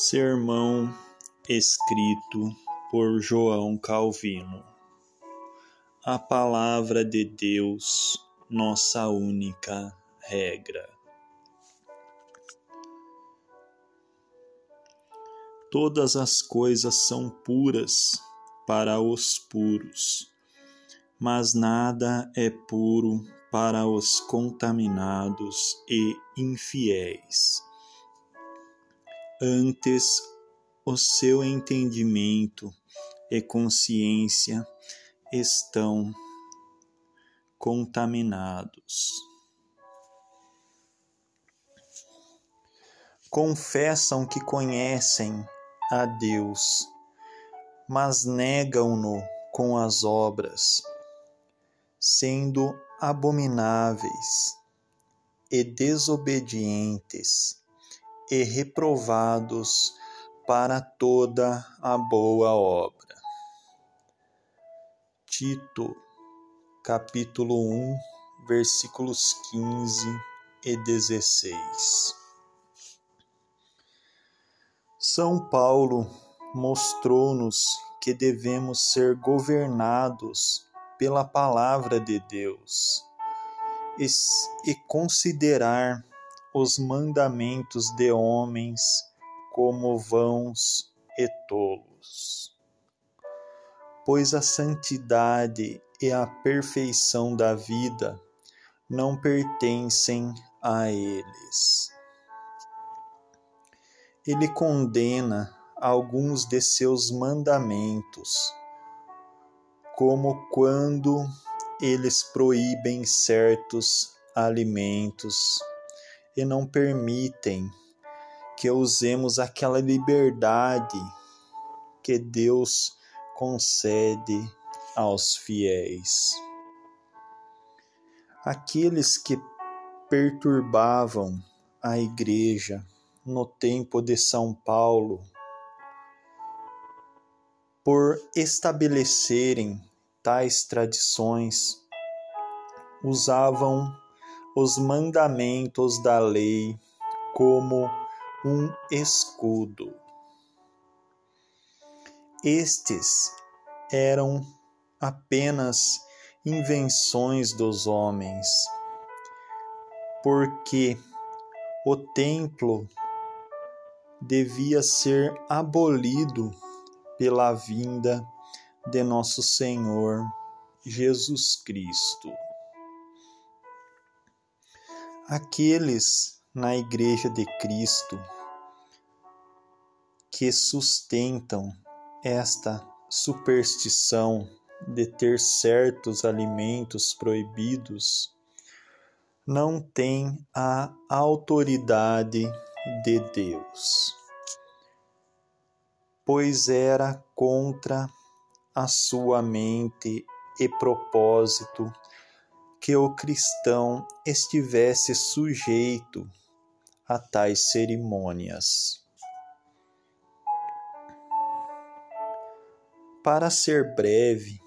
Sermão escrito por João Calvino. A palavra de Deus, nossa única regra. Todas as coisas são puras para os puros, mas nada é puro para os contaminados e infiéis Antes, o seu entendimento e consciência estão contaminados. Confessam que conhecem a Deus, mas negam-no com as obras, sendo abomináveis e desobedientes e reprovados para toda a boa obra. Tito, capítulo 1, versículos 15 e 16. São Paulo mostrou-nos que devemos ser governados pela palavra de Deus e considerar os mandamentos de homens como vãos e tolos. Pois a santidade e a perfeição da vida não pertencem a eles. Ele condena alguns de seus mandamentos, como quando eles proíbem certos alimentos e não permitem que usemos aquela liberdade que Deus concede aos fiéis. Aqueles que perturbavam a igreja no tempo de São Paulo por estabelecerem tais tradições usavam os mandamentos da lei como um escudo. Estes eram apenas invenções dos homens, porque o templo devia ser abolido pela vinda de nosso Senhor Jesus Cristo aqueles na Igreja de Cristo que sustentam esta superstição de ter certos alimentos proibidos não têm a autoridade de Deus, pois era contra a sua mente e propósito que o cristão estivesse sujeito a tais cerimônias. Para ser breve,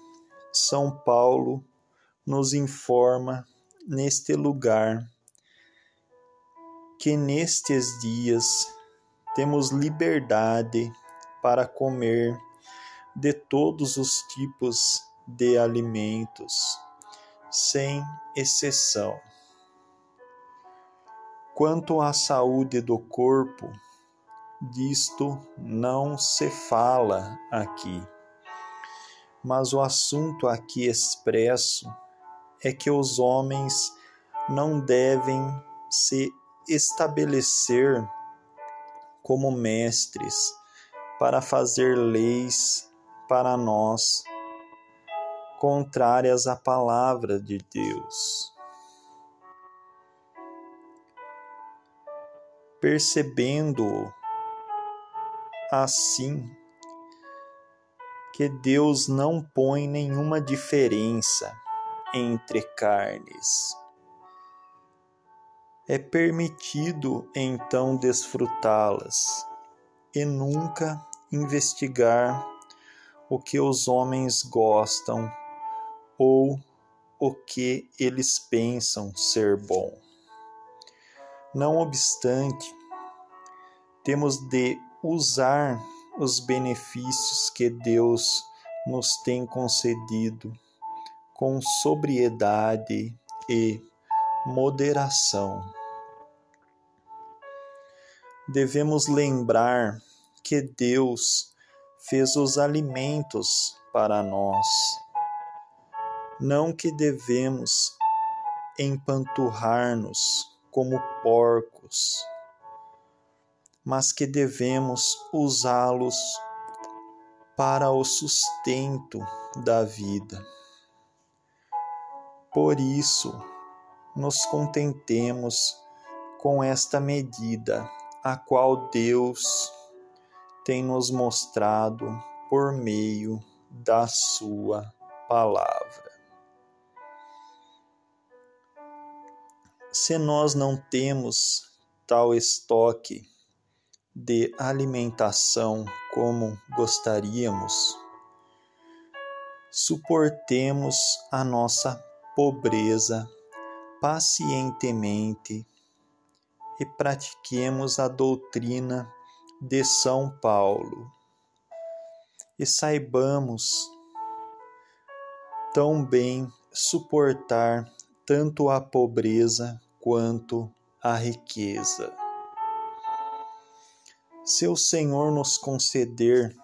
São Paulo nos informa neste lugar que nestes dias temos liberdade para comer de todos os tipos de alimentos sem exceção. Quanto à saúde do corpo, disto não se fala aqui. Mas o assunto aqui expresso é que os homens não devem se estabelecer como mestres para fazer leis para nós contrárias à palavra de Deus. Percebendo assim que Deus não põe nenhuma diferença entre carnes. É permitido então desfrutá-las e nunca investigar o que os homens gostam ou o que eles pensam ser bom. Não obstante, temos de usar os benefícios que Deus nos tem concedido com sobriedade e moderação. Devemos lembrar que Deus fez os alimentos para nós. Não que devemos empanturrar-nos como porcos, mas que devemos usá-los para o sustento da vida. Por isso, nos contentemos com esta medida, a qual Deus tem nos mostrado por meio da Sua palavra. Se nós não temos tal estoque de alimentação como gostaríamos, suportemos a nossa pobreza pacientemente e pratiquemos a doutrina de São Paulo. E saibamos tão bem suportar tanto a pobreza quanto a riqueza. Se o Senhor nos conceder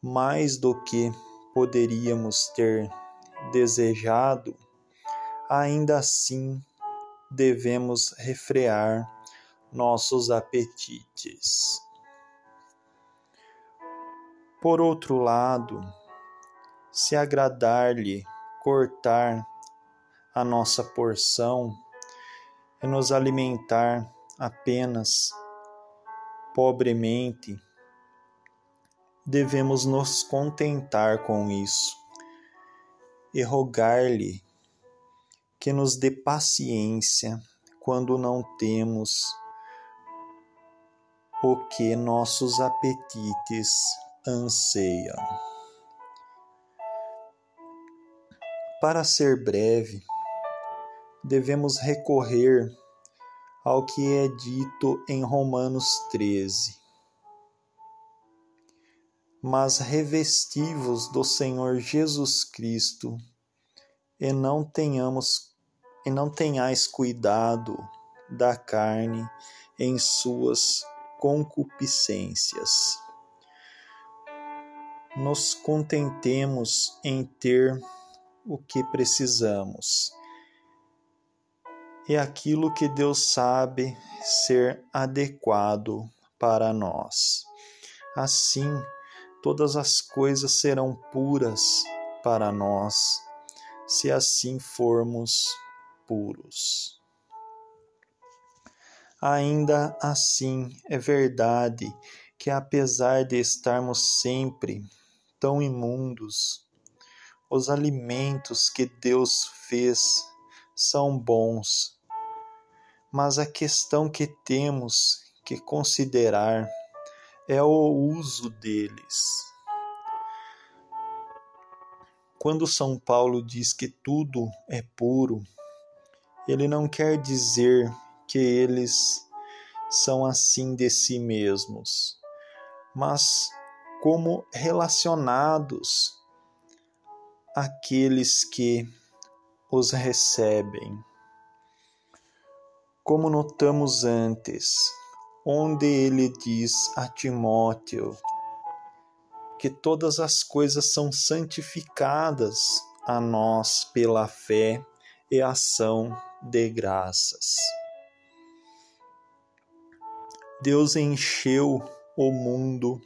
mais do que poderíamos ter desejado, ainda assim devemos refrear nossos apetites. Por outro lado, se agradar-lhe cortar a nossa porção e nos alimentar apenas pobremente, devemos nos contentar com isso e rogar-lhe que nos dê paciência quando não temos o que nossos apetites anseiam. Para ser breve, devemos recorrer ao que é dito em Romanos 13. Mas revestivos do Senhor Jesus Cristo, e não tenhamos e não tenhais cuidado da carne em suas concupiscências. Nos contentemos em ter o que precisamos é aquilo que Deus sabe ser adequado para nós. Assim, todas as coisas serão puras para nós, se assim formos puros. Ainda assim, é verdade que, apesar de estarmos sempre tão imundos, os alimentos que Deus fez são bons mas a questão que temos que considerar é o uso deles. Quando São Paulo diz que tudo é puro, ele não quer dizer que eles são assim de si mesmos, mas como relacionados àqueles que os recebem como notamos antes, onde ele diz a Timóteo que todas as coisas são santificadas a nós pela fé e ação de graças. Deus encheu o mundo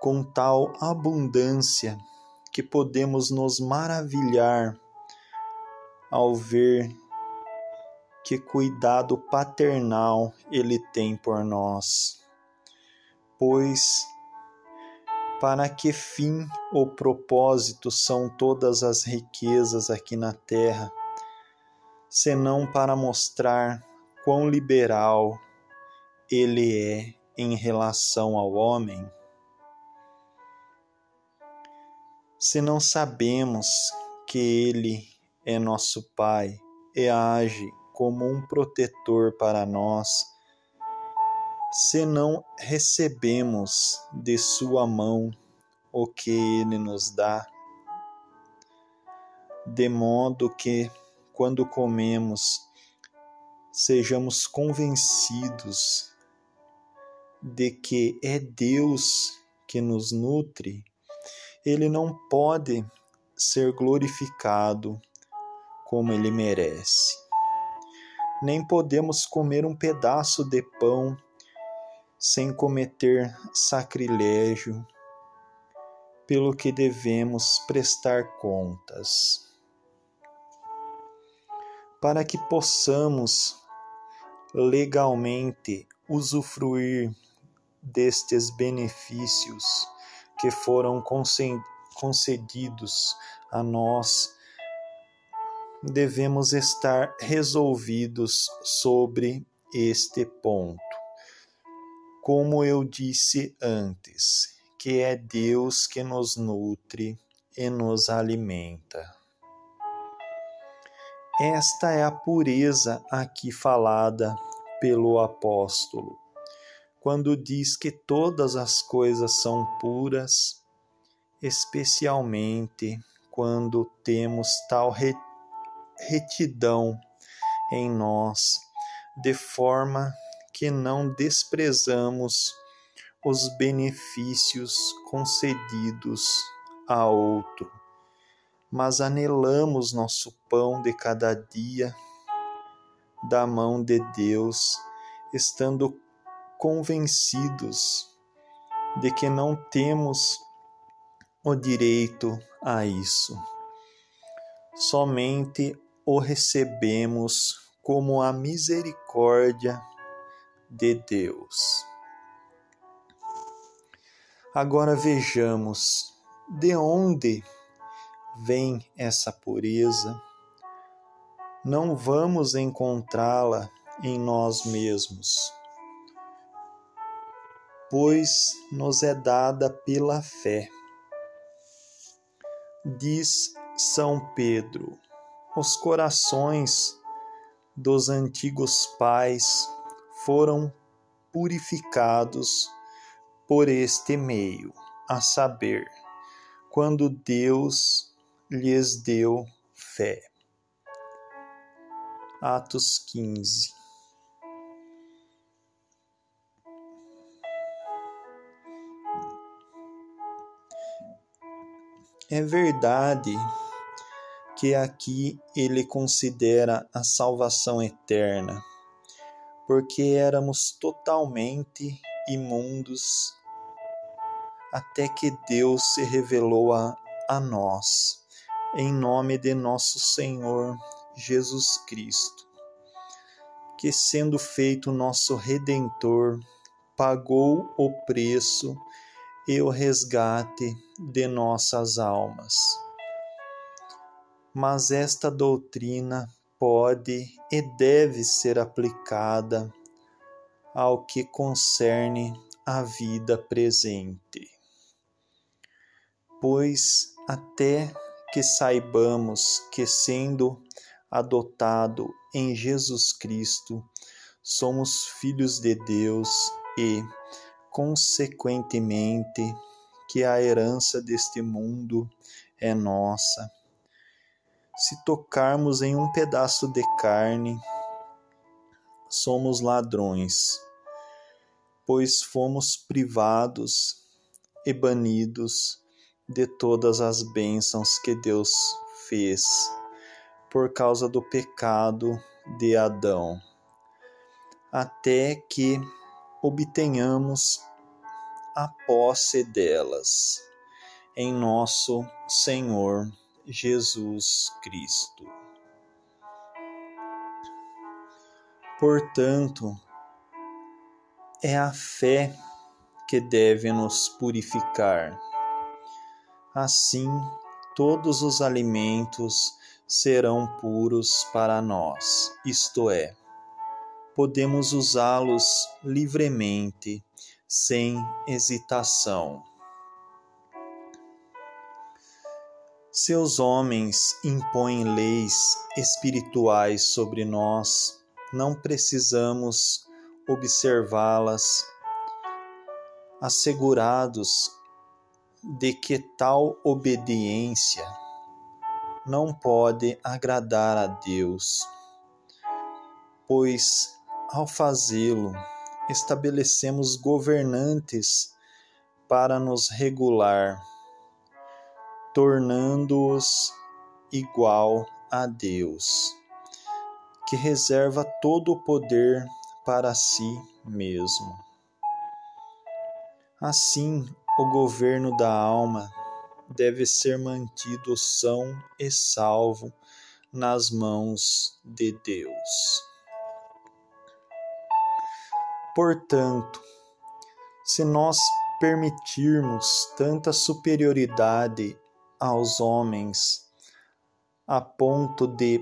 com tal abundância que podemos nos maravilhar ao ver que cuidado paternal Ele tem por nós. Pois, para que fim ou propósito são todas as riquezas aqui na terra, senão para mostrar quão liberal Ele é em relação ao homem? Se não sabemos que Ele é nosso Pai e age como um protetor para nós, se não recebemos de Sua mão o que Ele nos dá, de modo que, quando comemos, sejamos convencidos de que é Deus que nos nutre, Ele não pode ser glorificado como Ele merece. Nem podemos comer um pedaço de pão sem cometer sacrilégio, pelo que devemos prestar contas. Para que possamos legalmente usufruir destes benefícios que foram concedidos a nós, devemos estar resolvidos sobre este ponto como eu disse antes, que é Deus que nos nutre e nos alimenta. Esta é a pureza aqui falada pelo apóstolo, quando diz que todas as coisas são puras, especialmente quando temos tal retidão em nós, de forma que não desprezamos os benefícios concedidos a outro, mas anelamos nosso pão de cada dia da mão de Deus, estando convencidos de que não temos o direito a isso. Somente o recebemos como a misericórdia de Deus. Agora vejamos de onde vem essa pureza. Não vamos encontrá-la em nós mesmos, pois nos é dada pela fé. Diz São Pedro: os corações dos antigos pais foram purificados por este meio, a saber, quando Deus lhes deu fé. Atos 15 É verdade que aqui ele considera a salvação eterna porque éramos totalmente imundos até que Deus se revelou a, a nós, em nome de nosso Senhor Jesus Cristo, que, sendo feito nosso redentor, pagou o preço e o resgate de nossas almas. Mas esta doutrina pode e deve ser aplicada ao que concerne a vida presente. Pois até que saibamos que, sendo adotado em Jesus Cristo, somos filhos de Deus e, consequentemente, que a herança deste mundo é nossa se tocarmos em um pedaço de carne, somos ladrões, pois fomos privados e banidos de todas as bênçãos que Deus fez por causa do pecado de Adão, até que obtenhamos a posse delas em nosso Senhor Jesus Cristo. Portanto, é a fé que deve nos purificar. Assim, todos os alimentos serão puros para nós, isto é, podemos usá-los livremente, sem hesitação. Seus homens impõem leis espirituais sobre nós, não precisamos observá-las, assegurados de que tal obediência não pode agradar a Deus, pois ao fazê-lo estabelecemos governantes para nos regular, tornando-os igual a Deus, que reserva todo o poder para si mesmo. Assim, o governo da alma deve ser mantido são e salvo nas mãos de Deus. Portanto, se nós permitirmos tanta superioridade aos homens a ponto de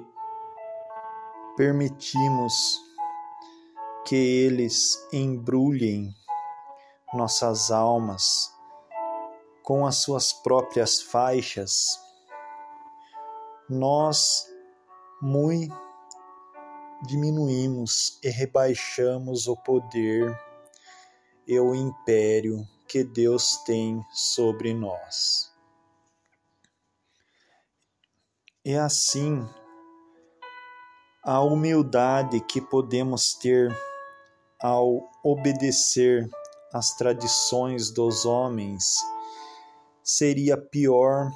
permitirmos que eles embrulhem nossas almas com as suas próprias faixas, nós muito diminuímos e rebaixamos o poder e o império que Deus tem sobre nós. E assim, a humildade que podemos ter ao obedecer às tradições dos homens seria pior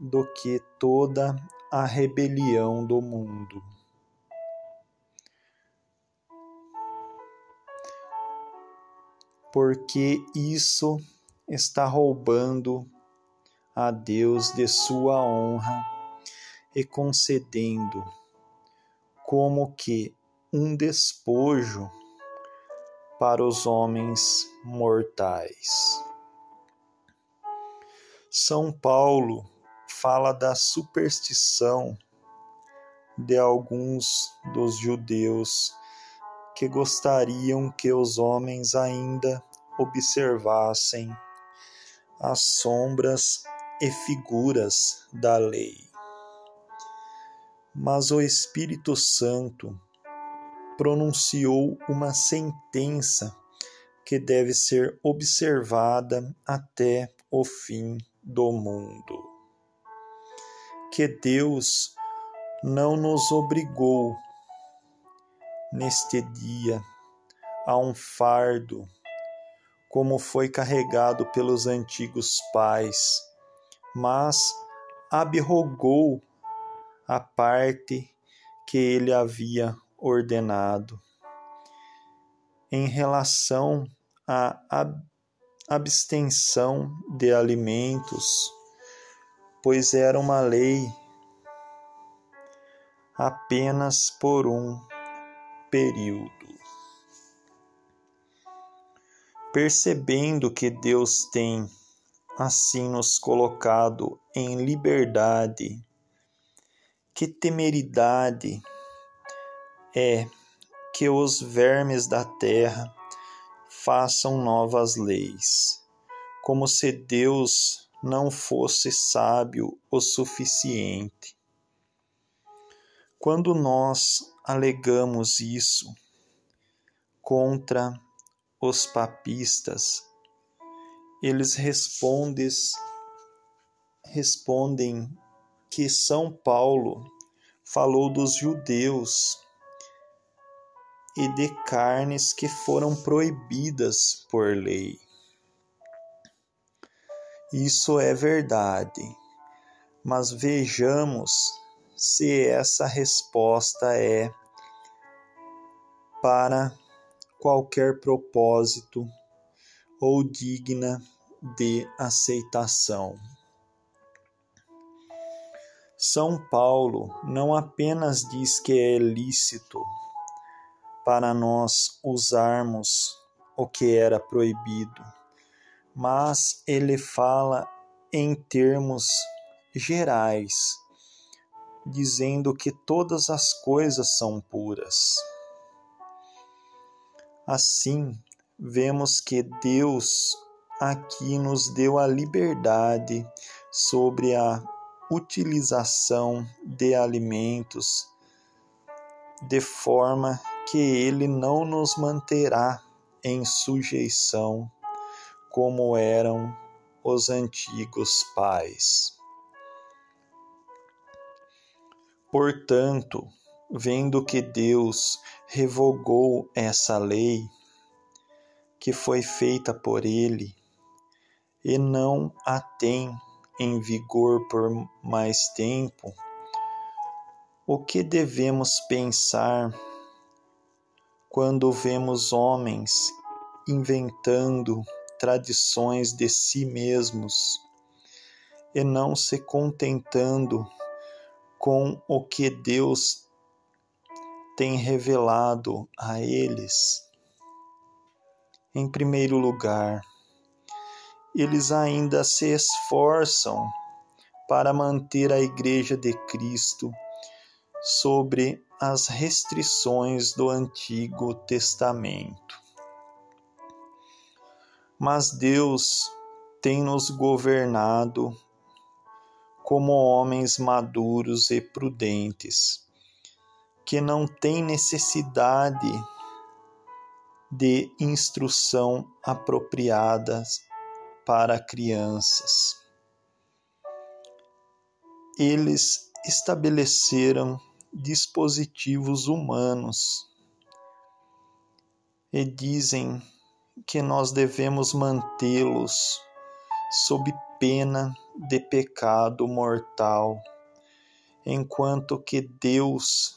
do que toda a rebelião do mundo. Porque isso está roubando a Deus de sua honra e concedendo como que um despojo para os homens mortais. São Paulo fala da superstição de alguns dos judeus que gostariam que os homens ainda observassem as sombras e figuras da lei. Mas o Espírito Santo pronunciou uma sentença que deve ser observada até o fim do mundo. Que Deus não nos obrigou neste dia a um fardo como foi carregado pelos antigos pais, mas abrogou a parte que ele havia ordenado. Em relação à abstenção de alimentos, pois era uma lei apenas por um período. Percebendo que Deus tem assim nos colocado em liberdade, que temeridade é que os vermes da terra façam novas leis, como se Deus não fosse sábio o suficiente. Quando nós alegamos isso contra os papistas, eles respondes, respondem que São Paulo falou dos judeus e de carnes que foram proibidas por lei. Isso é verdade, mas vejamos se essa resposta é para qualquer propósito ou digna de aceitação. São Paulo não apenas diz que é lícito para nós usarmos o que era proibido, mas ele fala em termos gerais, dizendo que todas as coisas são puras. Assim, vemos que Deus aqui nos deu a liberdade sobre a utilização de alimentos de forma que ele não nos manterá em sujeição como eram os antigos pais. Portanto, vendo que Deus revogou essa lei que foi feita por ele e não a tem em vigor por mais tempo, o que devemos pensar quando vemos homens inventando tradições de si mesmos e não se contentando com o que Deus tem revelado a eles? Em primeiro lugar, eles ainda se esforçam para manter a Igreja de Cristo sobre as restrições do Antigo Testamento. Mas Deus tem nos governado como homens maduros e prudentes, que não têm necessidade de instrução apropriada para crianças. Eles estabeleceram dispositivos humanos e dizem que nós devemos mantê-los sob pena de pecado mortal, enquanto que Deus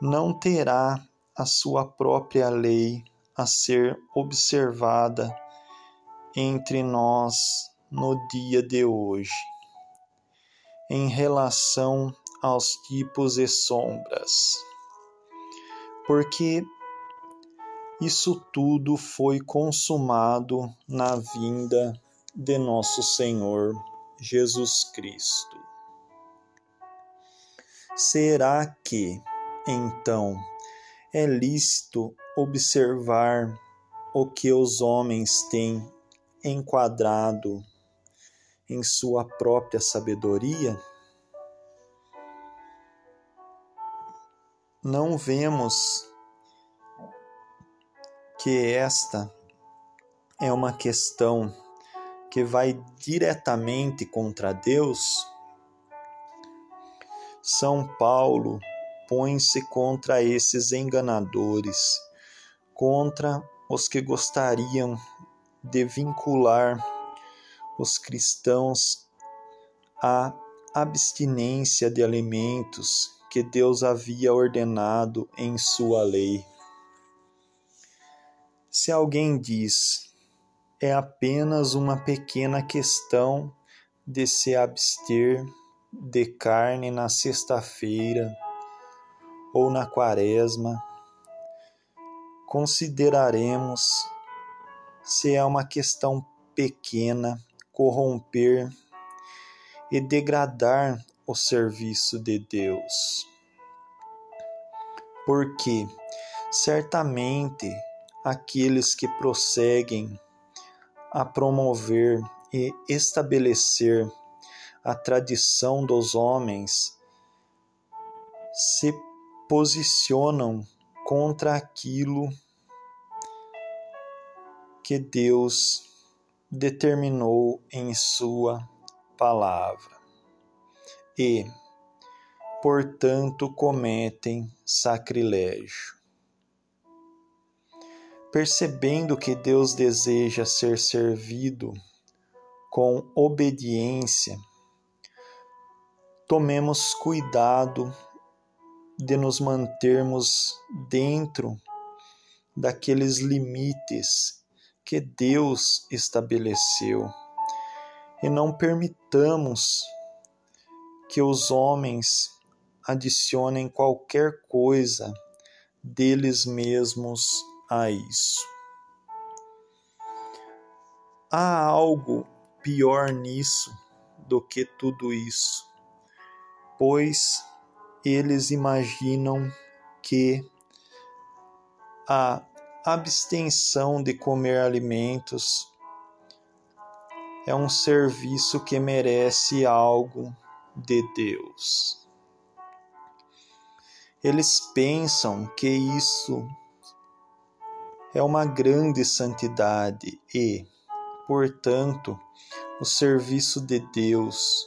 não terá a sua própria lei a ser observada entre nós no dia de hoje, em relação aos tipos e sombras. Porque isso tudo foi consumado na vinda de nosso Senhor Jesus Cristo. Será que, então, é lícito observar o que os homens têm enquadrado em sua própria sabedoria? não vemos que esta é uma questão que vai diretamente contra Deus? São Paulo põe-se contra esses enganadores, contra os que gostariam de vincular os cristãos à abstinência de alimentos que Deus havia ordenado em sua lei. Se alguém diz, é apenas uma pequena questão de se abster de carne na sexta-feira ou na quaresma, consideraremos se é uma questão pequena corromper e degradar o serviço de Deus. Porque certamente aqueles que prosseguem a promover e estabelecer a tradição dos homens se posicionam contra aquilo que Deus determinou em Sua palavra e, portanto, cometem sacrilégio. Percebendo que Deus deseja ser servido com obediência, tomemos cuidado de nos mantermos dentro daqueles limites que Deus estabeleceu e não permitamos que os homens adicionem qualquer coisa deles mesmos a isso. Há algo pior nisso do que tudo isso, pois eles imaginam que a abstenção de comer alimentos é um serviço que merece algo de Deus. Eles pensam que isso é uma grande santidade e, portanto, o serviço de Deus,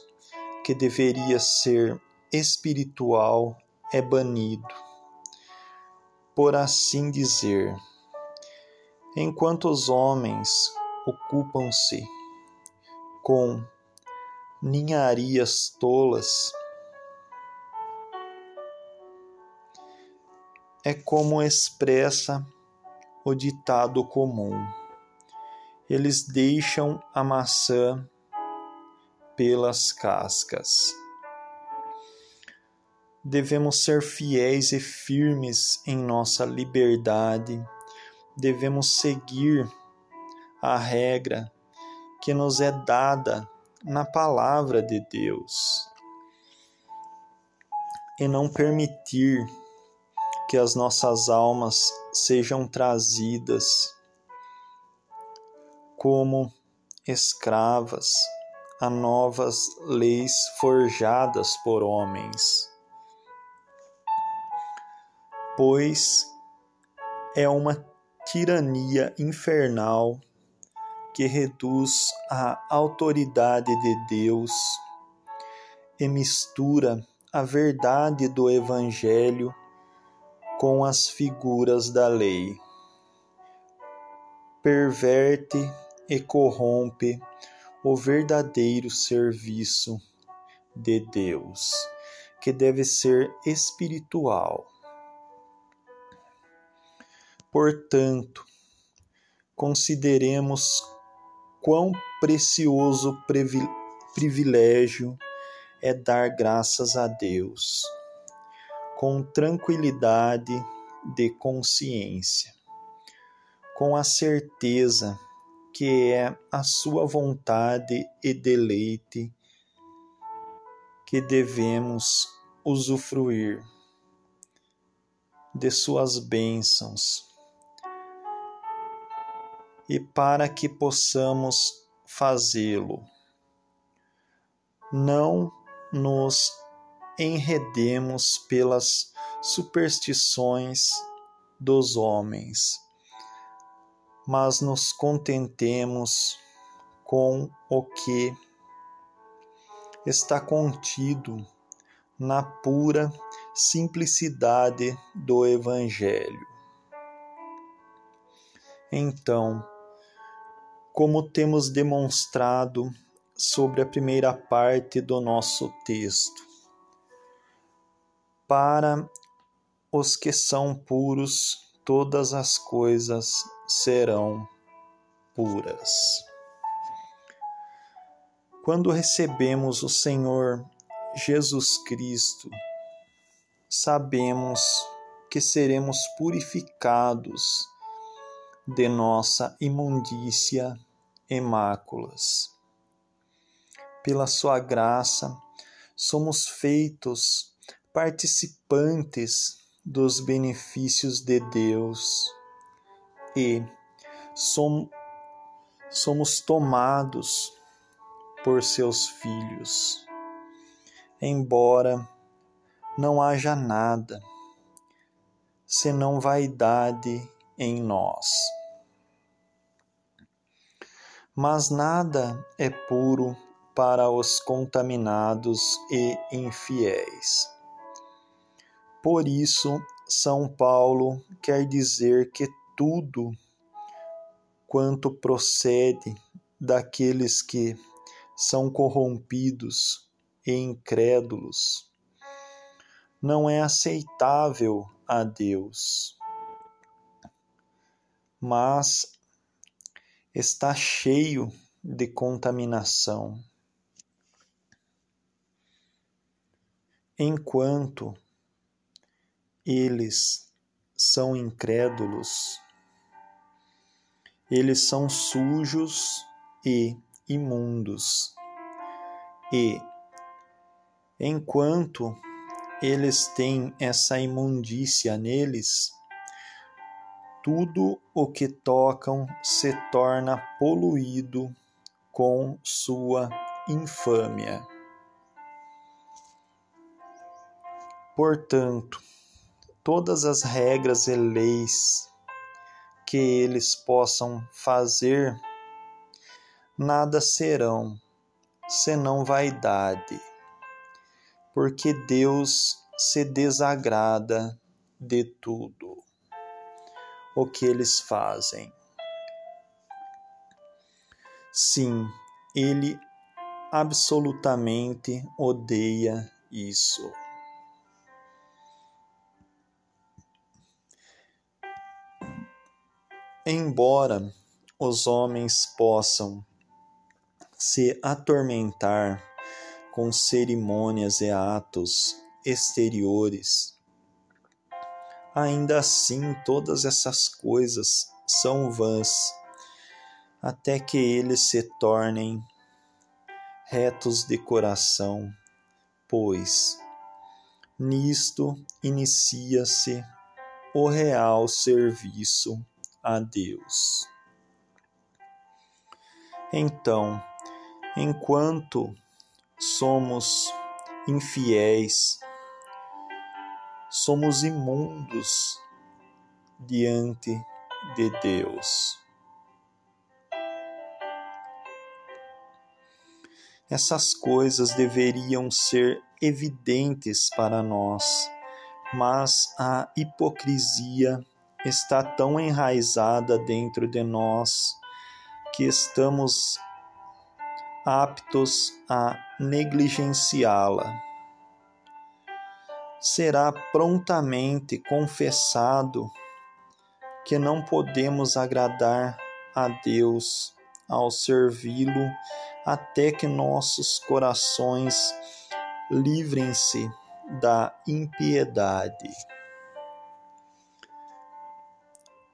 que deveria ser espiritual, é banido. Por assim dizer, enquanto os homens ocupam-se com ninharias tolas, é como expressa o ditado comum. Eles deixam a maçã pelas cascas. Devemos ser fiéis e firmes em nossa liberdade, devemos seguir a regra que nos é dada na palavra de Deus e não permitir que as nossas almas sejam trazidas como escravas a novas leis forjadas por homens. Pois é uma tirania infernal que reduz a autoridade de Deus e mistura a verdade do Evangelho com as figuras da lei. Perverte e corrompe o verdadeiro serviço de Deus, que deve ser espiritual. Portanto, consideremos quão precioso privilégio é dar graças a Deus com tranquilidade de consciência, com a certeza que é a sua vontade e deleite que devemos usufruir de suas bênçãos e para que possamos fazê-lo. Não nos enredemos pelas superstições dos homens, mas nos contentemos com o que está contido na pura simplicidade do Evangelho. Então, como temos demonstrado sobre a primeira parte do nosso texto, para os que são puros, todas as coisas serão puras. Quando recebemos o Senhor Jesus Cristo, sabemos que seremos purificados de nossa imundícia e máculas. Pela Sua graça, somos feitos participantes dos benefícios de Deus e som, somos tomados por seus filhos. Embora não haja nada senão vaidade em nós. Mas nada é puro para os contaminados e infiéis. Por isso, São Paulo quer dizer que tudo quanto procede daqueles que são corrompidos e incrédulos não é aceitável a Deus, mas está cheio de contaminação. Enquanto eles são incrédulos, eles são sujos e imundos. E, enquanto eles têm essa imundícia neles, tudo o que tocam se torna poluído com sua infâmia. Portanto, todas as regras e leis que eles possam fazer, nada serão senão vaidade, porque Deus se desagrada de tudo o que eles fazem. Sim, ele absolutamente odeia isso. Embora os homens possam se atormentar com cerimônias e atos exteriores, ainda assim todas essas coisas são vãs, até que eles se tornem retos de coração, pois nisto inicia-se o real serviço a Deus. Então, enquanto somos infiéis, somos imundos diante de Deus. Essas coisas deveriam ser evidentes para nós, mas a hipocrisia está tão enraizada dentro de nós que estamos aptos a negligenciá-la. Será prontamente confessado que não podemos agradar a Deus ao servi-lo até que nossos corações livrem-se da impiedade.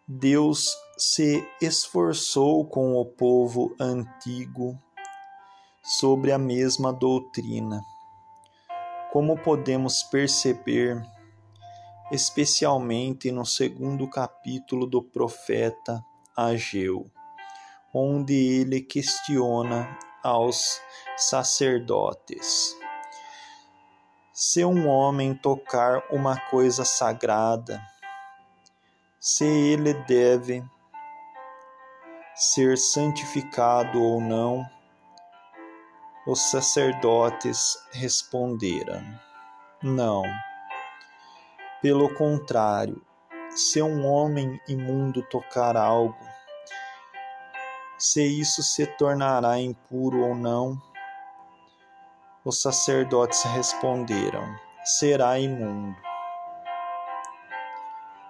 Deus se esforçou com o povo antigo sobre a mesma doutrina. Como podemos perceber, especialmente no segundo capítulo do profeta Ageu, onde ele questiona aos sacerdotes. Se um homem tocar uma coisa sagrada, se ele deve ser santificado ou não, os sacerdotes responderam: Não. Pelo contrário, se um homem imundo tocar algo, se isso se tornará impuro ou não, os sacerdotes responderam: será imundo.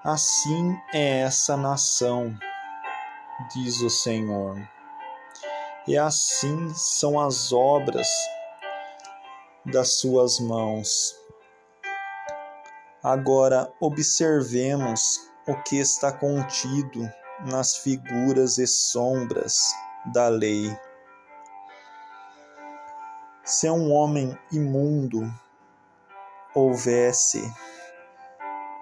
Assim é essa nação, diz o Senhor. E assim são as obras das suas mãos. Agora observemos o que está contido nas figuras e sombras da lei. Se um homem imundo houvesse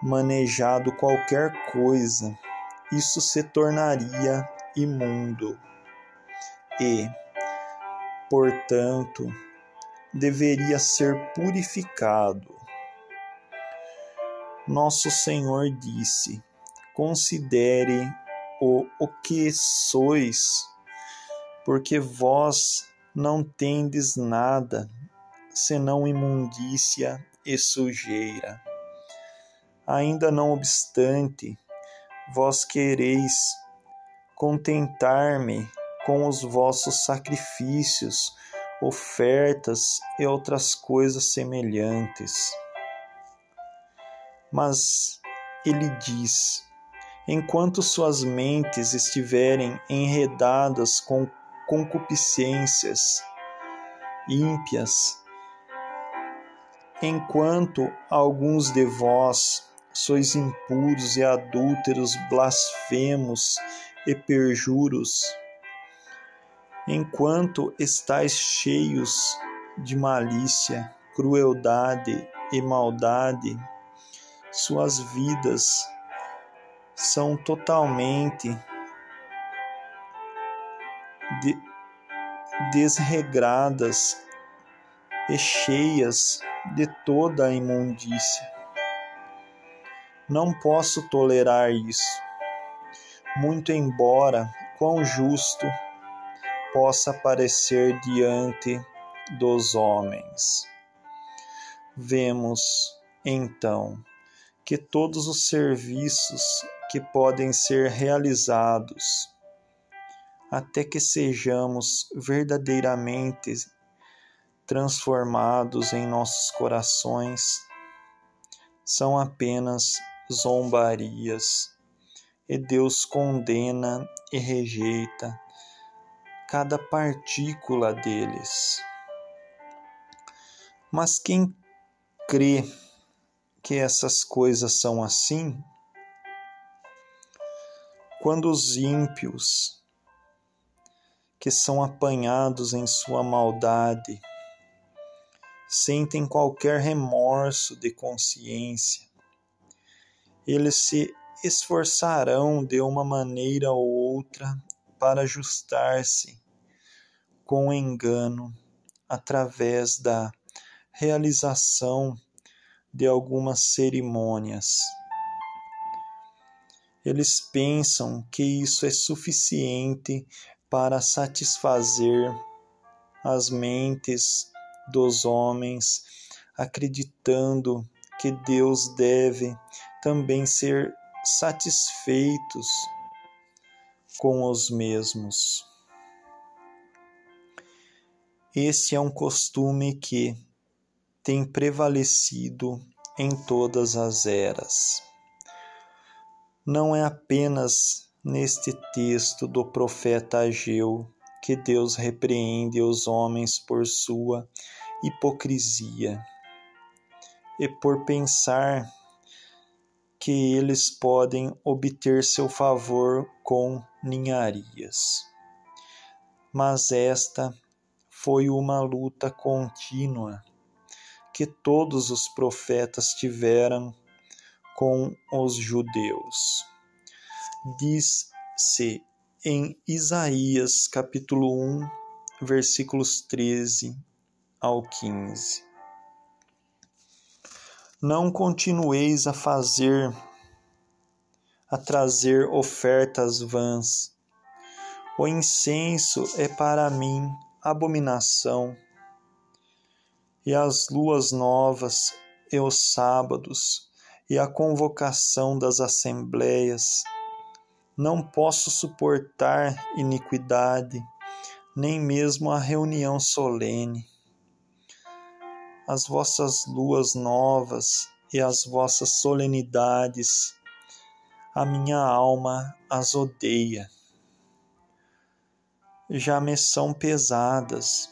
manejado qualquer coisa, isso se tornaria imundo e, portanto, deveria ser purificado. Nosso Senhor disse: Considere o, o que sois, porque vós não tendes nada senão imundícia e sujeira ainda não obstante, vós quereis contentar-me com os vossos sacrifícios, ofertas e outras coisas semelhantes. Mas ele diz: enquanto suas mentes estiverem enredadas com concupiscências ímpias, enquanto alguns de vós sois impuros e adúlteros, blasfemos e perjuros, enquanto estáis cheios de malícia, crueldade e maldade, suas vidas são totalmente de, desregradas e cheias de toda a imundícia Não posso tolerar isso. Muito embora quão justo possa parecer diante dos homens. Vemos, então, que todos os serviços que podem ser realizados até que sejamos verdadeiramente transformados em nossos corações são apenas zombarias, e Deus condena e rejeita cada partícula deles. Mas quem crê que essas coisas são assim, quando os ímpios, que são apanhados em sua maldade, sentem qualquer remorso de consciência, eles se esforçarão de uma maneira ou outra para ajustar-se com o engano através da realização de algumas cerimônias. Eles pensam que isso é suficiente para satisfazer as mentes dos homens, acreditando que Deus deve também ser satisfeitos com os mesmos. Esse é um costume que tem prevalecido em todas as eras. Não é apenas neste texto do profeta Ageu que Deus repreende os homens por sua hipocrisia e por pensar que eles podem obter seu favor com ninharias. Mas esta foi uma luta contínua que todos os profetas tiveram com os judeus. Diz-se em Isaías capítulo 1, versículos 13 ao 15. Não continueis a fazer, a trazer ofertas vãs. O incenso é para mim abominação e as luas novas, e os sábados, e a convocação das assembleias. Não posso suportar iniquidade, nem mesmo a reunião solene. As vossas luas novas e as vossas solenidades, a minha alma as odeia. Já me são pesadas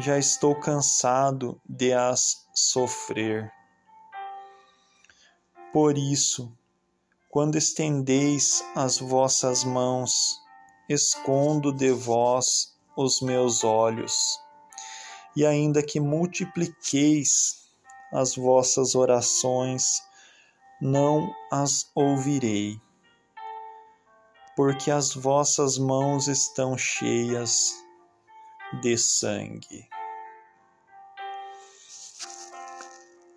já estou cansado de as sofrer. Por isso, quando estendeis as vossas mãos, escondo de vós os meus olhos, e ainda que multipliqueis as vossas orações, não as ouvirei, porque as vossas mãos estão cheias de sangue.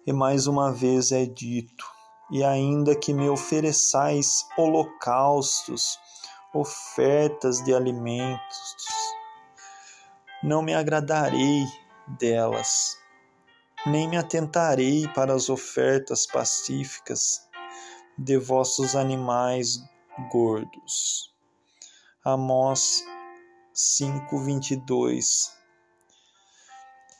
E mais uma vez é dito: e ainda que me ofereçais holocaustos, ofertas de alimentos, não me agradarei delas, nem me atentarei para as ofertas pacíficas de vossos animais gordos. Amós 5:22.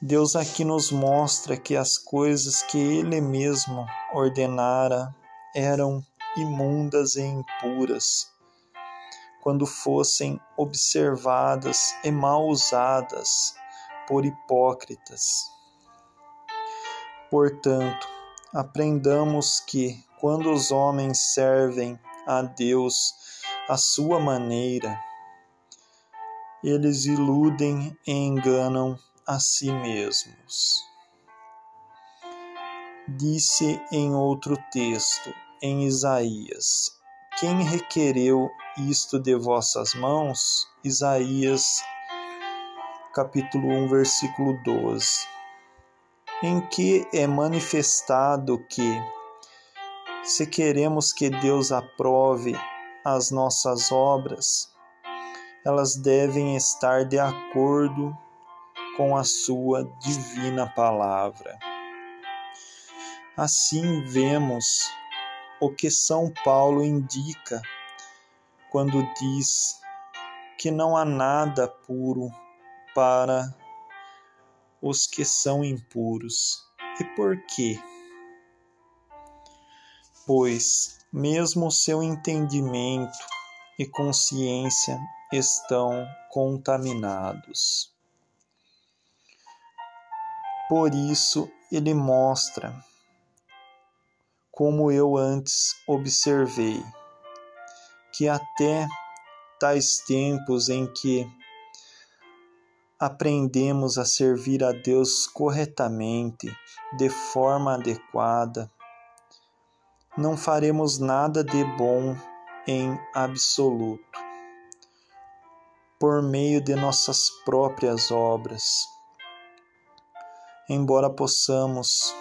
Deus aqui nos mostra que as coisas que ele mesmo ordenara eram imundas e impuras quando fossem observadas e mal usadas por hipócritas. Portanto, aprendamos que quando os homens servem a Deus à sua maneira, eles iludem e enganam a si mesmos. Disse em outro texto, em Isaías: Quem requereu isto de vossas mãos? Isaías, capítulo 1, versículo 12. Em que é manifestado que Se queremos que Deus aprove as nossas obras, elas devem estar de acordo com a sua divina palavra. Assim vemos o que São Paulo indica quando diz que não há nada puro para os que são impuros. E por quê? Pois, mesmo seu entendimento e consciência estão contaminados. Por isso, ele mostra, como eu antes observei, que até tais tempos em que aprendemos a servir a Deus corretamente, de forma adequada, não faremos nada de bom em absoluto, por meio de nossas próprias obras. Embora possamos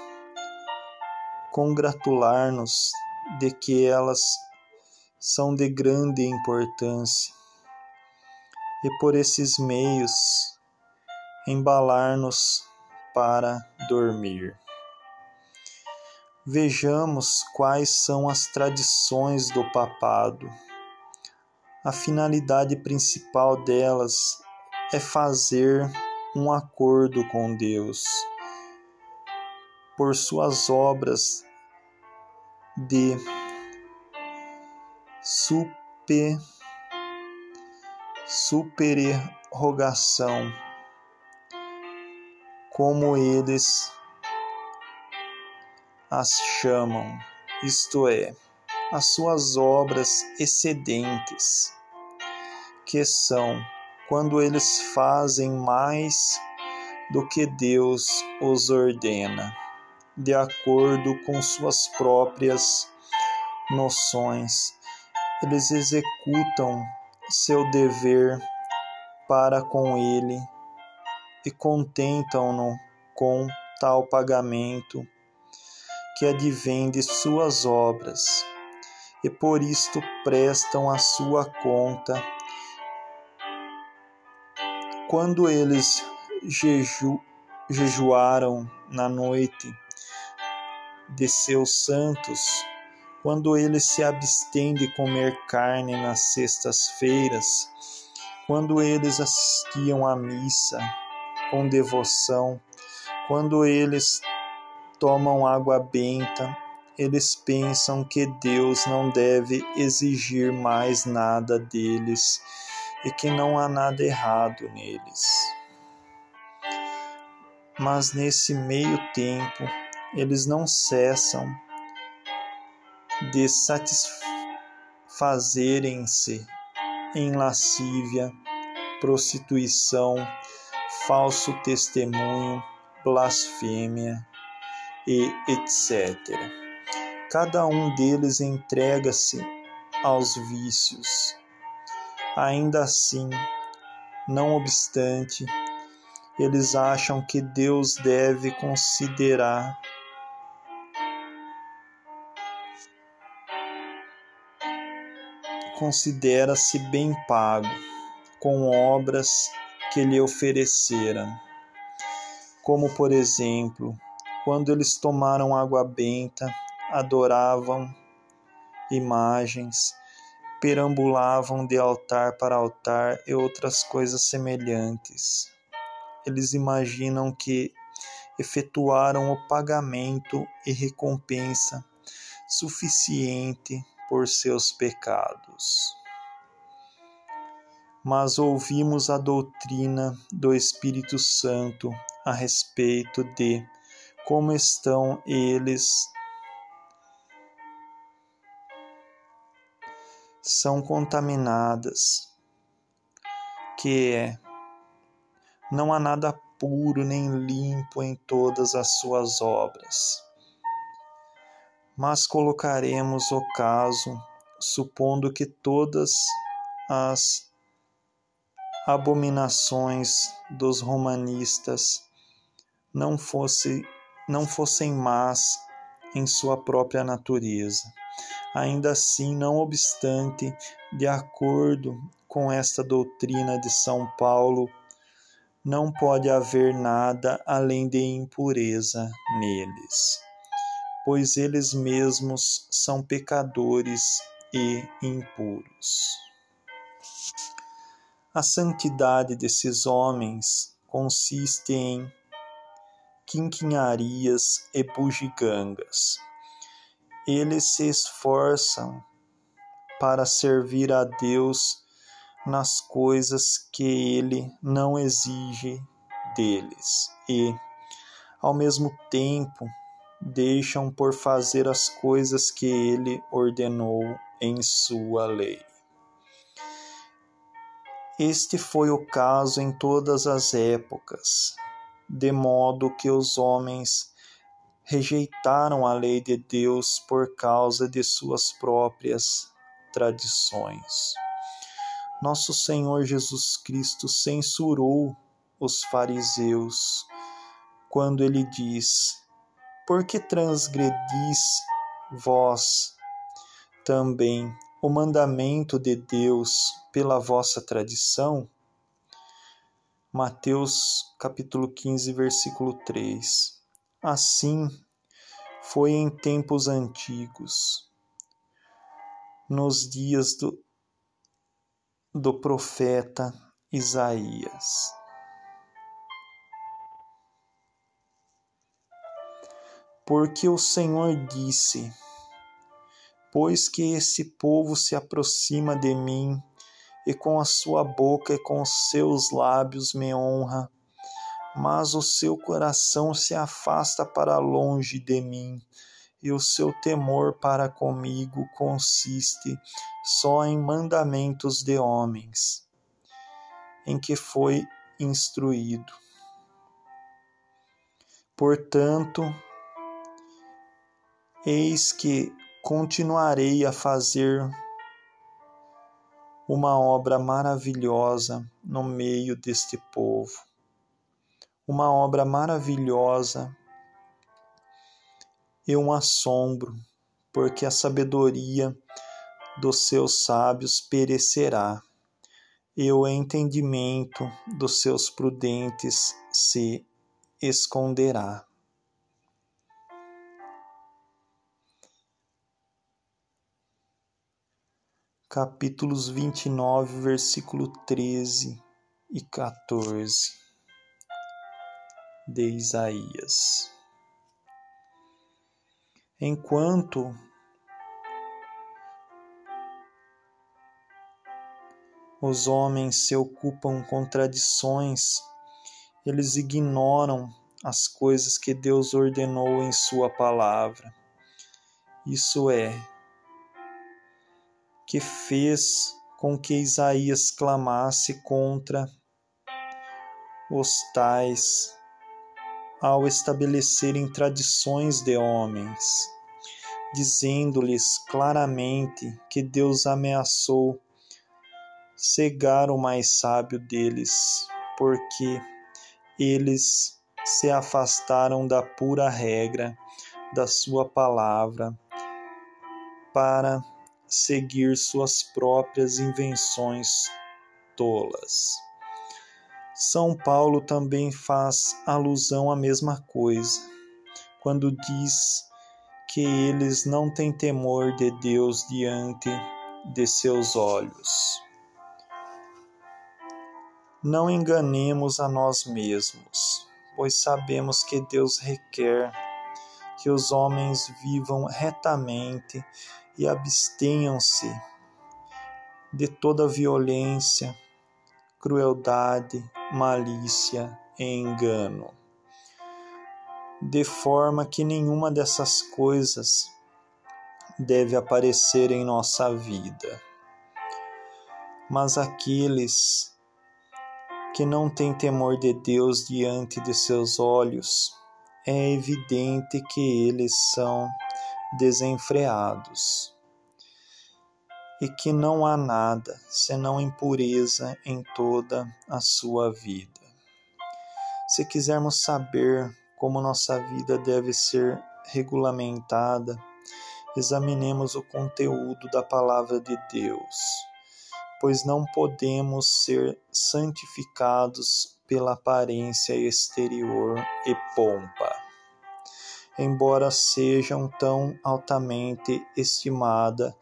congratular-nos de que elas são de grande importância, e por esses meios embalar-nos para dormir. Vejamos quais são as tradições do papado. A finalidade principal delas é fazer um acordo com Deus. Por suas obras de super, supererrogação como eles as chamam, isto é, as suas obras excedentes, que são quando eles fazem mais do que Deus os ordena, de acordo com suas próprias noções. Eles executam seu dever para com ele e contentam-no com tal pagamento que advém de suas obras, e por isto prestam a sua conta. Quando eles jeju, jejuaram na noite de seus santos, quando eles se abstêm de comer carne nas sextas-feiras, quando eles assistiam à missa, com devoção. Quando eles tomam água benta, eles pensam que Deus não deve exigir mais nada deles e que não há nada errado neles. Mas nesse meio tempo, eles não cessam de satisfazerem-se em lascívia, prostituição, falso testemunho, blasfêmia e etc. Cada um deles entrega-se aos vícios. Ainda assim, não obstante, eles acham que Deus deve considerar considera-se bem pago com obras que lhe ofereceram, como por exemplo, quando eles tomaram água benta, adoravam imagens, perambulavam de altar para altar e outras coisas semelhantes. Eles imaginam que efetuaram o pagamento e recompensa suficiente por seus pecados mas ouvimos a doutrina do Espírito Santo a respeito de como estão eles são contaminadas, que é não há nada puro nem limpo em todas as suas obras. Mas colocaremos o caso, supondo que todas as abominações dos romanistas não, fosse, não fossem más em sua própria natureza. Ainda assim, não obstante, de acordo com esta doutrina de São Paulo, não pode haver nada além de impureza neles, pois eles mesmos são pecadores e impuros. A santidade desses homens consiste em quinquinharias e bugigangas. Eles se esforçam para servir a Deus nas coisas que ele não exige deles e, ao mesmo tempo, deixam por fazer as coisas que ele ordenou em sua lei. Este foi o caso em todas as épocas, de modo que os homens rejeitaram a lei de Deus por causa de suas próprias tradições. Nosso Senhor Jesus Cristo censurou os fariseus quando ele diz: Por que transgredis vós também o mandamento de Deus pela vossa tradição? Mateus capítulo 15, versículo 3. Assim foi em tempos antigos, nos dias do, do profeta Isaías. Porque o Senhor disse: Pois que esse povo se aproxima de mim, e com a sua boca e com os seus lábios me honra, mas o seu coração se afasta para longe de mim, e o seu temor para comigo consiste só em mandamentos de homens, em que foi instruído. Portanto, eis que continuarei a fazer uma obra maravilhosa no meio deste povo. Uma obra maravilhosa e um assombro, porque a sabedoria dos seus sábios perecerá, e o entendimento dos seus prudentes se esconderá. Capítulos 29, versículo 13 e 14 de Isaías. Enquanto os homens se ocupam com tradições, eles ignoram as coisas que Deus ordenou em Sua palavra. Isso é, que fez com que Isaías clamasse contra os tais ao estabelecerem tradições de homens, dizendo-lhes claramente que Deus ameaçou cegar o mais sábio deles, porque eles se afastaram da pura regra da sua palavra para seguir suas próprias invenções tolas. São Paulo também faz alusão à mesma coisa, quando diz que eles não têm temor de Deus diante de seus olhos. Não enganemos a nós mesmos, pois sabemos que Deus requer que os homens vivam retamente e abstenham-se de toda violência, crueldade, malícia e engano, de forma que nenhuma dessas coisas deve aparecer em nossa vida. Mas aqueles que não têm temor de Deus diante de seus olhos, é evidente que eles são desenfreados, e que não há nada senão impureza em toda a sua vida. Se quisermos saber como nossa vida deve ser regulamentada, examinemos o conteúdo da palavra de Deus, pois não podemos ser santificados pela aparência exterior e pompa, embora sejam tão altamente estimada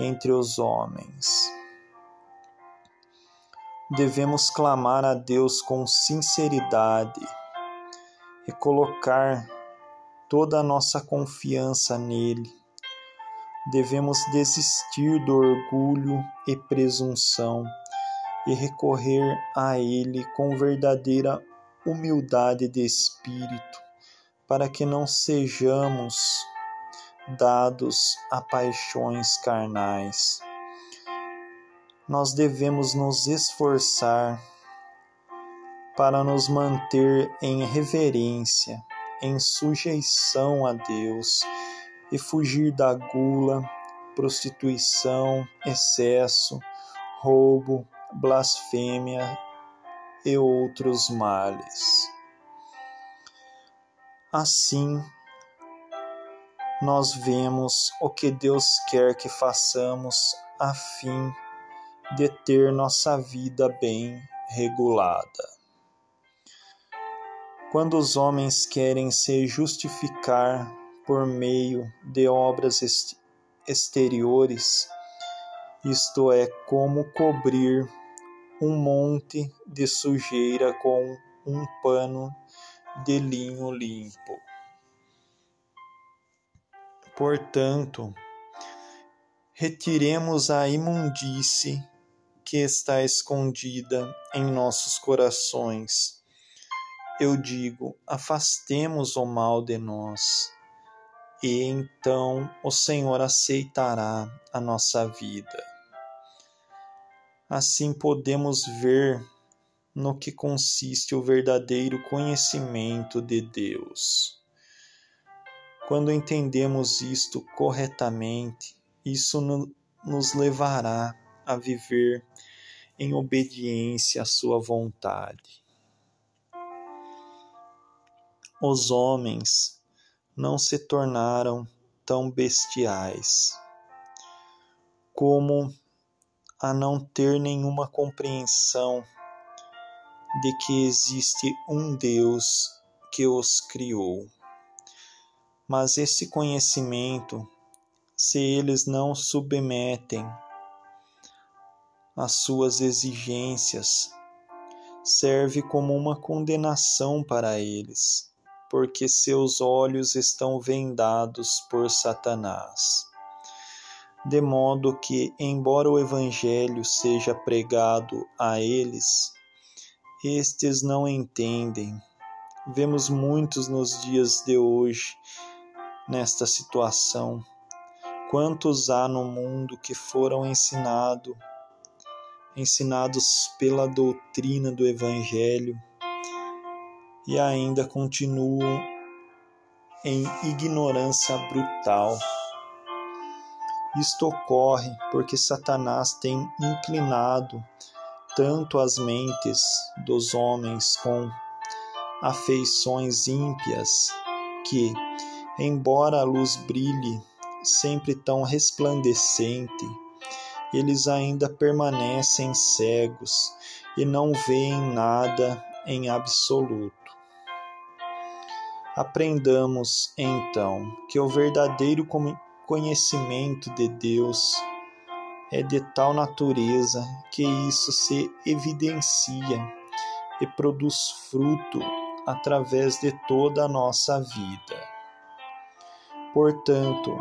entre os homens. Devemos clamar a Deus com sinceridade e colocar toda a nossa confiança nele. Devemos desistir do orgulho e presunção e recorrer a Ele com verdadeira humildade de espírito, para que não sejamos dados a paixões carnais. Nós devemos nos esforçar para nos manter em reverência, em sujeição a Deus e fugir da gula, prostituição, excesso, roubo, blasfêmia e outros males. Assim, nós vemos o que Deus quer que façamos a fim de ter nossa vida bem regulada. Quando os homens querem se justificar por meio de obras exteriores, isto é como cobrir um monte de sujeira com um pano de linho limpo. Portanto, retiremos a imundície que está escondida em nossos corações. Eu digo: afastemos o mal de nós, e então o Senhor aceitará a nossa vida. Assim podemos ver no que consiste o verdadeiro conhecimento de Deus. Quando entendemos isto corretamente, isso nos levará a viver em obediência à Sua vontade. Os homens não se tornaram tão bestiais como a não ter nenhuma compreensão de que existe um Deus que os criou. Mas esse conhecimento, se eles não submetem às suas exigências, serve como uma condenação para eles, porque seus olhos estão vendados por Satanás de modo que, embora o Evangelho seja pregado a eles, estes não entendem. Vemos muitos nos dias de hoje nesta situação. Quantos há no mundo que foram ensinado, ensinados pela doutrina do Evangelho e ainda continuam em ignorância brutal? Isto ocorre porque Satanás tem inclinado tanto as mentes dos homens com afeições ímpias que, embora a luz brilhe sempre tão resplandecente, eles ainda permanecem cegos e não veem nada em absoluto. Aprendamos então que o verdadeiro conhecimento de Deus é de tal natureza que isso se evidencia e produz fruto através de toda a nossa vida. Portanto,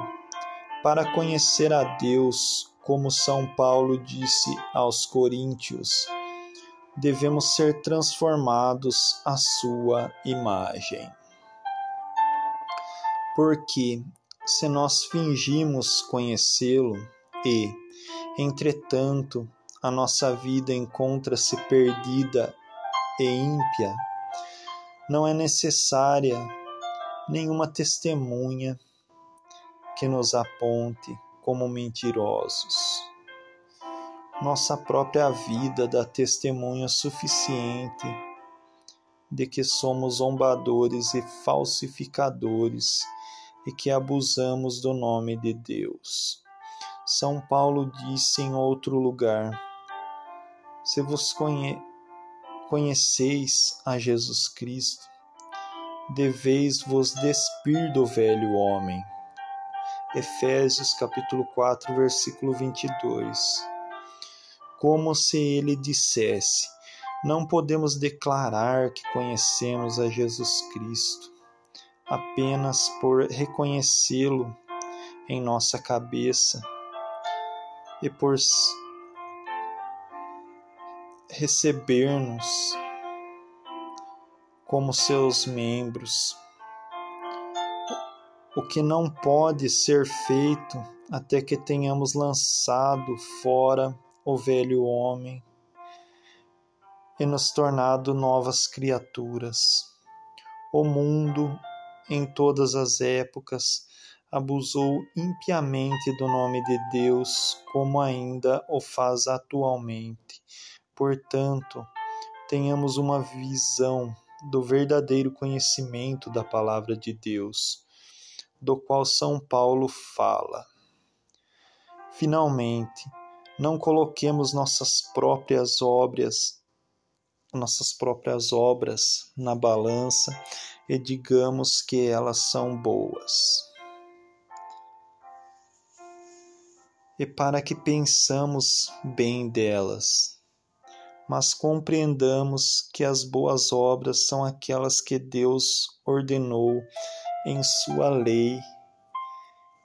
para conhecer a Deus, como São Paulo disse aos Coríntios, devemos ser transformados à sua imagem. Porque se nós fingimos conhecê-lo e, entretanto, a nossa vida encontra-se perdida e ímpia, não é necessária nenhuma testemunha que nos aponte como mentirosos. Nossa própria vida dá testemunho suficiente de que somos zombadores e falsificadores e que abusamos do nome de Deus. São Paulo disse em outro lugar: Se vos conhe conheceis a Jesus Cristo, deveis vos despir do velho homem. Efésios capítulo 4, versículo 22. Como se ele dissesse: Não podemos declarar que conhecemos a Jesus Cristo apenas por reconhecê-lo em nossa cabeça e por receber-nos como seus membros. O que não pode ser feito até que tenhamos lançado fora o velho homem e nos tornado novas criaturas. O mundo, em todas as épocas, abusou impiamente do nome de Deus, como ainda o faz atualmente. Portanto, tenhamos uma visão do verdadeiro conhecimento da palavra de Deus, do qual São Paulo fala. Finalmente, não coloquemos nossas próprias obras, nossas próprias obras na balança e digamos que elas são boas. E para que pensamos bem delas, mas compreendamos que as boas obras são aquelas que Deus ordenou em Sua lei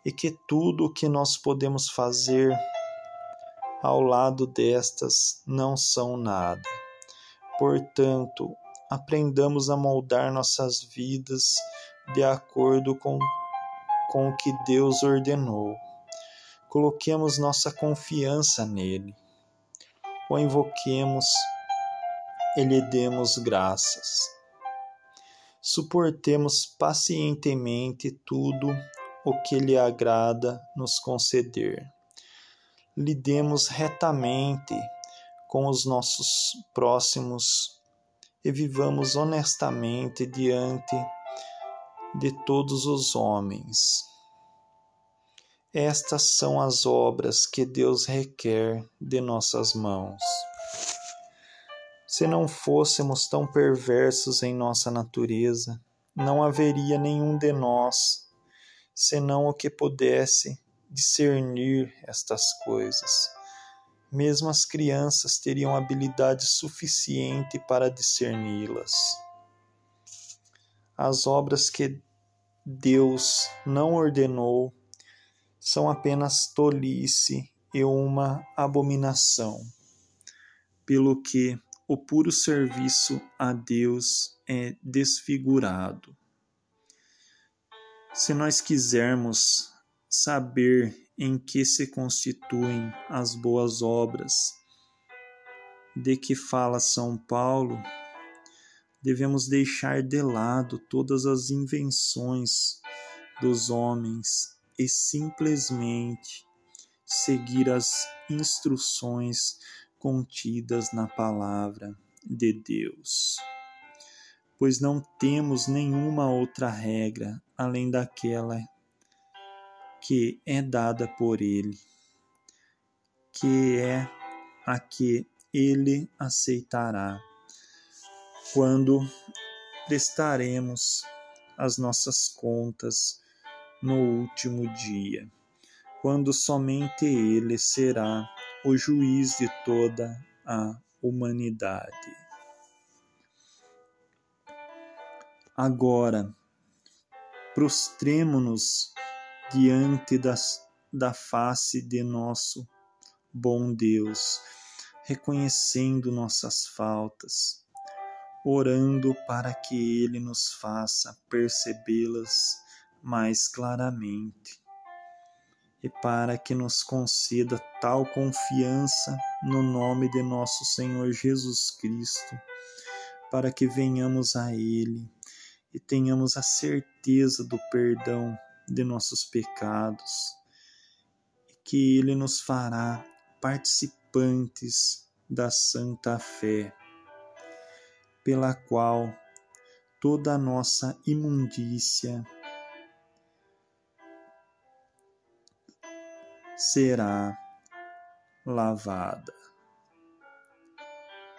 e que tudo o que nós podemos fazer ao lado destas não são nada. Portanto, aprendamos a moldar nossas vidas de acordo com, com o que Deus ordenou. Coloquemos nossa confiança nele, o invoquemos e lhe demos graças. Suportemos pacientemente tudo o que lhe agrada nos conceder lidemos retamente com os nossos próximos e vivamos honestamente diante de todos os homens. Estas são as obras que Deus requer de nossas mãos. Se não fôssemos tão perversos em nossa natureza, não haveria nenhum de nós, senão o que pudesse discernir estas coisas. Mesmo as crianças teriam habilidade suficiente para discerni-las. As obras que Deus não ordenou são apenas tolice e uma abominação, pelo que o puro serviço a Deus é desfigurado. Se nós quisermos saber em que se constituem as boas obras de que fala São Paulo, devemos deixar de lado todas as invenções dos homens e simplesmente seguir as instruções contidas na palavra de Deus. Pois não temos nenhuma outra regra além daquela que é dada por ele, que é a que ele aceitará quando prestaremos as nossas contas no último dia, quando somente ele será o juiz de toda a humanidade. Agora, prostremo-nos diante das, da face de nosso bom Deus, reconhecendo nossas faltas, orando para que Ele nos faça percebê-las mais claramente. E para que nos conceda tal confiança no nome de nosso Senhor Jesus Cristo, para que venhamos a Ele e tenhamos a certeza do perdão de nossos pecados e que Ele nos fará participantes da Santa Fé, pela qual toda a nossa imundícia será lavada.